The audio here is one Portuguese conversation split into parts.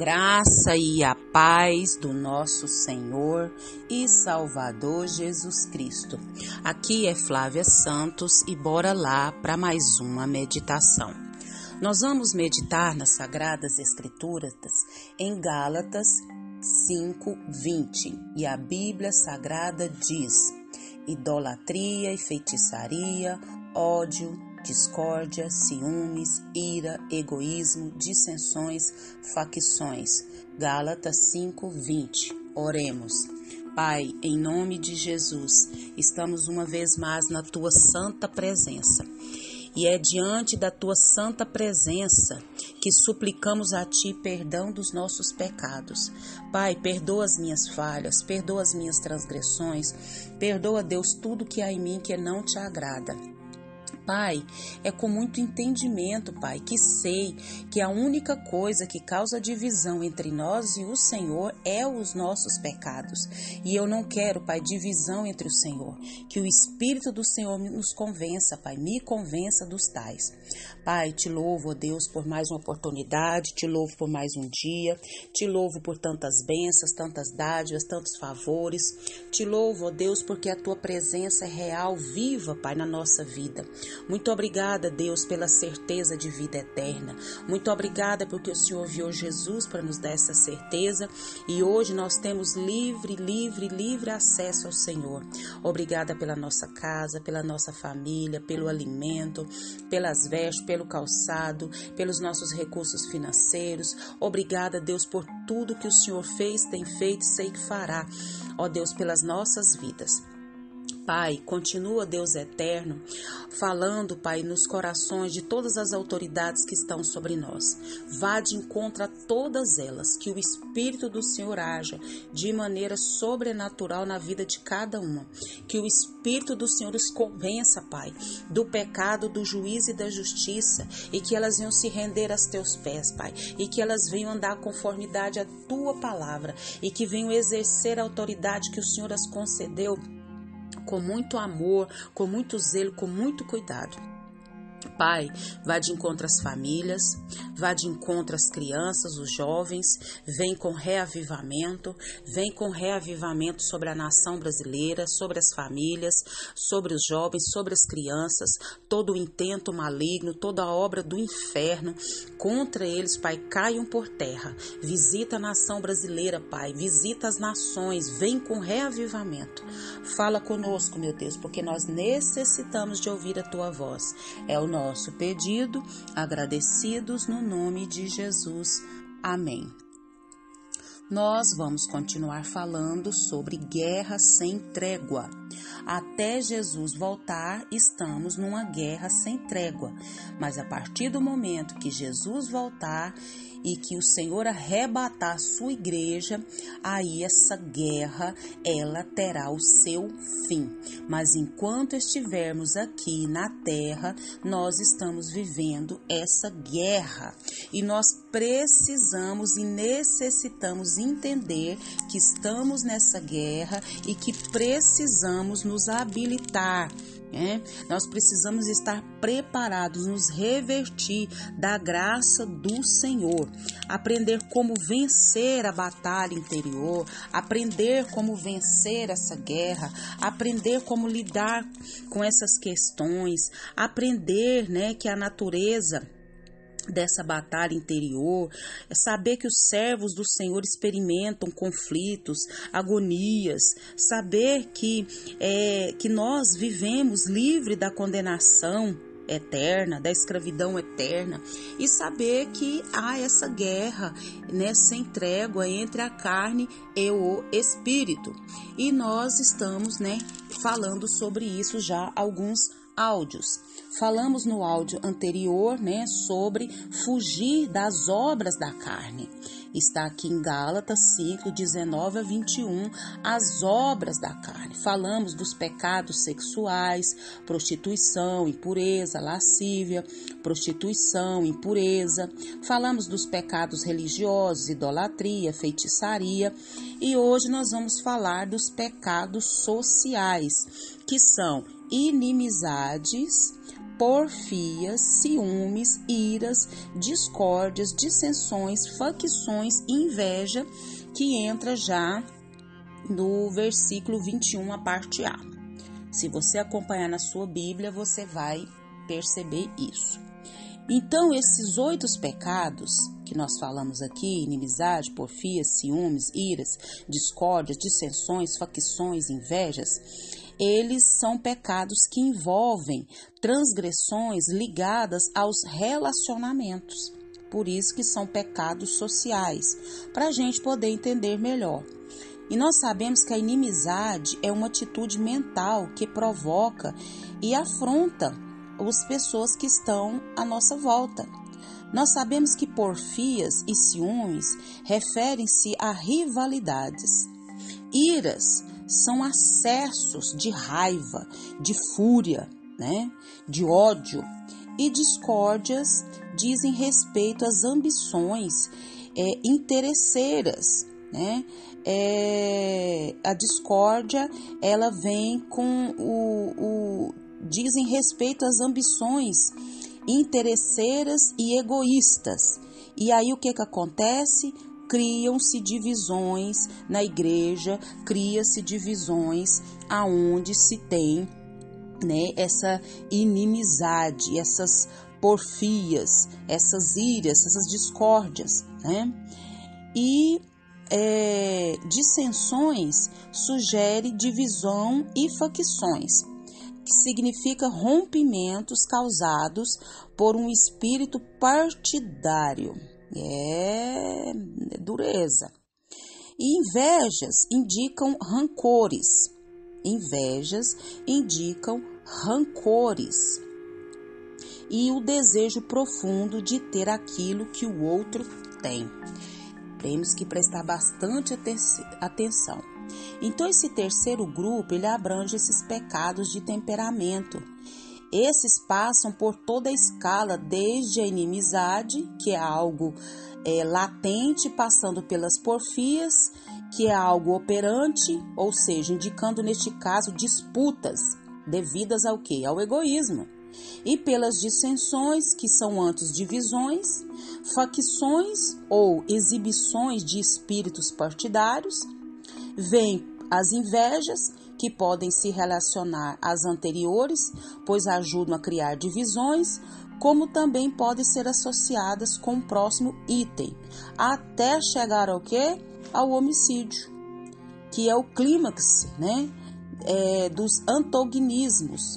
graça e a paz do nosso Senhor e Salvador Jesus Cristo. Aqui é Flávia Santos e bora lá para mais uma meditação. Nós vamos meditar nas Sagradas Escrituras em Gálatas 5:20 e a Bíblia Sagrada diz: idolatria e feitiçaria, ódio, discórdia, ciúmes, ira, egoísmo, dissensões, facções. Gálatas 5:20. Oremos. Pai, em nome de Jesus, estamos uma vez mais na tua santa presença. E é diante da tua santa presença que suplicamos a ti perdão dos nossos pecados. Pai, perdoa as minhas falhas, perdoa as minhas transgressões, perdoa, Deus, tudo que há em mim que não te agrada. Pai, é com muito entendimento, Pai, que sei que a única coisa que causa divisão entre nós e o Senhor é os nossos pecados. E eu não quero, Pai, divisão entre o Senhor. Que o Espírito do Senhor nos convença, Pai, me convença dos tais. Pai, te louvo, ó Deus, por mais uma oportunidade, te louvo por mais um dia, te louvo por tantas bênçãos, tantas dádivas, tantos favores. Te louvo, ó Deus, porque a tua presença é real, viva, Pai, na nossa vida. Muito obrigada, Deus, pela certeza de vida eterna. Muito obrigada porque o Senhor viu Jesus para nos dar essa certeza e hoje nós temos livre, livre, livre acesso ao Senhor. Obrigada pela nossa casa, pela nossa família, pelo alimento, pelas vestes, pelo calçado, pelos nossos recursos financeiros. Obrigada, Deus, por tudo que o Senhor fez, tem feito e sei que fará. Ó Deus, pelas nossas vidas. Pai, continua, Deus eterno, falando, Pai, nos corações de todas as autoridades que estão sobre nós. Vá de encontro a todas elas, que o Espírito do Senhor haja de maneira sobrenatural na vida de cada uma. Que o Espírito do Senhor os convença, Pai, do pecado, do juízo e da justiça, e que elas venham se render aos teus pés, Pai, e que elas venham andar conformidade à tua palavra, e que venham exercer a autoridade que o Senhor as concedeu com muito amor, com muito zelo, com muito cuidado. Pai, vá de encontro às famílias, vá de encontro às crianças, os jovens, vem com reavivamento, vem com reavivamento sobre a nação brasileira, sobre as famílias, sobre os jovens, sobre as crianças, todo o intento maligno, toda a obra do inferno contra eles, Pai, caiam por terra. Visita a nação brasileira, Pai, visita as nações, vem com reavivamento. Fala conosco, meu Deus, porque nós necessitamos de ouvir a tua voz. É o nosso pedido, agradecidos no nome de Jesus. Amém. Nós vamos continuar falando sobre guerra sem trégua. Até Jesus voltar, estamos numa guerra sem trégua. Mas a partir do momento que Jesus voltar, e que o Senhor arrebatar a sua igreja, aí essa guerra ela terá o seu fim. Mas enquanto estivermos aqui na terra, nós estamos vivendo essa guerra e nós precisamos e necessitamos entender que estamos nessa guerra e que precisamos nos habilitar é, nós precisamos estar preparados, nos revertir da graça do Senhor, aprender como vencer a batalha interior, aprender como vencer essa guerra, aprender como lidar com essas questões, aprender, né, que a natureza dessa batalha interior, é saber que os servos do Senhor experimentam conflitos, agonias, saber que, é, que nós vivemos livre da condenação eterna, da escravidão eterna, e saber que há essa guerra, nessa né, trégua entre a carne e o espírito. E nós estamos, né, falando sobre isso já há alguns áudios. Falamos no áudio anterior, né, sobre fugir das obras da carne. Está aqui em Gálatas 5, 19 a 21, as obras da carne. Falamos dos pecados sexuais, prostituição, impureza, lascívia, prostituição, impureza. Falamos dos pecados religiosos, idolatria, feitiçaria. E hoje nós vamos falar dos pecados sociais, que são inimizades, porfias, ciúmes, iras, discórdias, dissensões, facções inveja, que entra já no versículo 21, a parte A. Se você acompanhar na sua Bíblia, você vai perceber isso. Então, esses oito pecados que nós falamos aqui, inimizade, porfia, ciúmes, iras, discórdias, dissensões, facções, invejas, eles são pecados que envolvem transgressões ligadas aos relacionamentos. Por isso que são pecados sociais, para a gente poder entender melhor. E nós sabemos que a inimizade é uma atitude mental que provoca e afronta as pessoas que estão à nossa volta. Nós sabemos que porfias e ciúmes referem-se a rivalidades. Iras são acessos de raiva, de fúria, né? de ódio. E discórdias dizem respeito às ambições é, interesseiras, né? É, a discórdia ela vem com o, o dizem respeito às ambições interesseiras e egoístas. E aí o que que acontece? Criam-se divisões na igreja, cria-se divisões aonde se tem, né, essa inimizade, essas porfias, essas iras, essas discórdias, né? E é, dissensões sugere divisão e facções que significa rompimentos causados por um espírito partidário. É dureza. E invejas indicam rancores. Invejas indicam rancores. E o desejo profundo de ter aquilo que o outro tem. Temos que prestar bastante atenção. Então esse terceiro grupo, ele abrange esses pecados de temperamento. Esses passam por toda a escala, desde a inimizade, que é algo é, latente, passando pelas porfias, que é algo operante, ou seja, indicando neste caso disputas devidas ao que? Ao egoísmo. E pelas dissensões, que são antes divisões, facções ou exibições de espíritos partidários, Vem as invejas, que podem se relacionar às anteriores, pois ajudam a criar divisões, como também podem ser associadas com o próximo item, até chegar ao que? Ao homicídio, que é o clímax, né? É, dos antagonismos,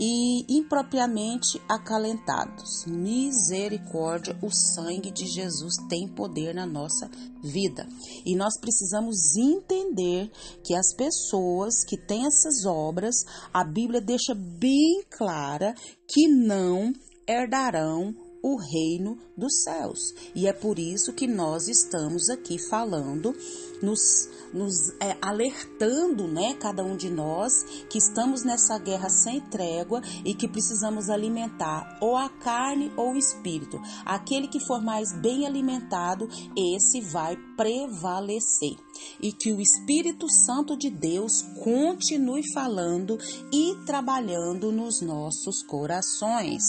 e impropriamente acalentados. Misericórdia, o sangue de Jesus tem poder na nossa vida. E nós precisamos entender que as pessoas que têm essas obras, a Bíblia deixa bem clara que não herdarão o reino dos céus. E é por isso que nós estamos aqui falando nos, nos é, alertando, né, cada um de nós, que estamos nessa guerra sem trégua e que precisamos alimentar ou a carne ou o espírito. Aquele que for mais bem alimentado, esse vai prevalecer. E que o Espírito Santo de Deus continue falando e trabalhando nos nossos corações.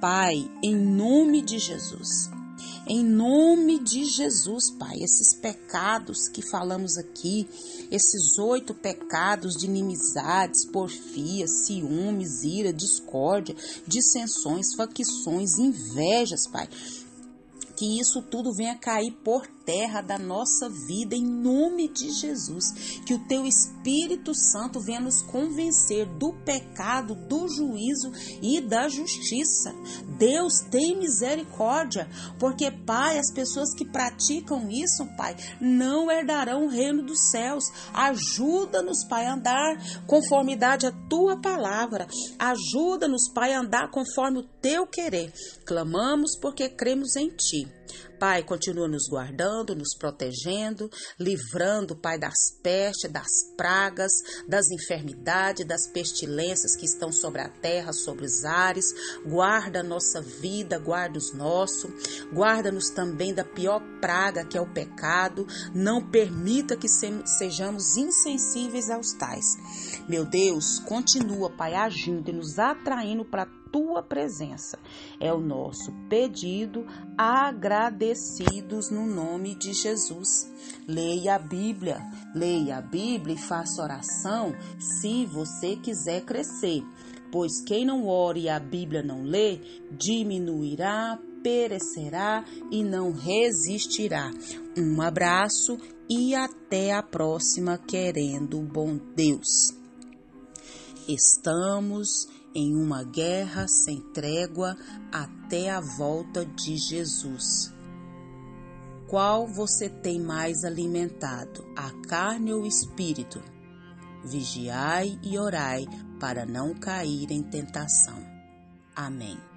Pai, em nome de Jesus. Em nome de Jesus, Pai, esses pecados que falamos aqui, esses oito pecados de inimizades, porfia, ciúmes, ira, discórdia, dissensões, facções, invejas, Pai, que isso tudo venha cair por terra da nossa vida em nome de Jesus. Que o teu Espírito Santo venha nos convencer do pecado, do juízo e da justiça. Deus tem misericórdia, porque, Pai, as pessoas que praticam isso, Pai, não herdarão o reino dos céus. Ajuda-nos, Pai, a andar conformidade à tua palavra. Ajuda-nos, Pai, a andar conforme o teu querer. Clamamos porque cremos em ti. Pai, continua nos guardando, nos protegendo, livrando, Pai, das pestes, das pragas, das enfermidades, das pestilências que estão sobre a terra, sobre os ares. Guarda a nossa vida, guarda os nossos. Guarda-nos também da pior praga que é o pecado. Não permita que sejamos insensíveis aos tais. Meu Deus, continua, Pai, agindo e nos atraindo para tua presença. É o nosso pedido, agradecidos no nome de Jesus. Leia a Bíblia, leia a Bíblia e faça oração se você quiser crescer. Pois quem não ore e a Bíblia não lê, diminuirá, perecerá e não resistirá. Um abraço e até a próxima, querendo bom Deus. Estamos em uma guerra sem trégua até a volta de Jesus. Qual você tem mais alimentado, a carne ou o espírito? Vigiai e orai para não cair em tentação. Amém.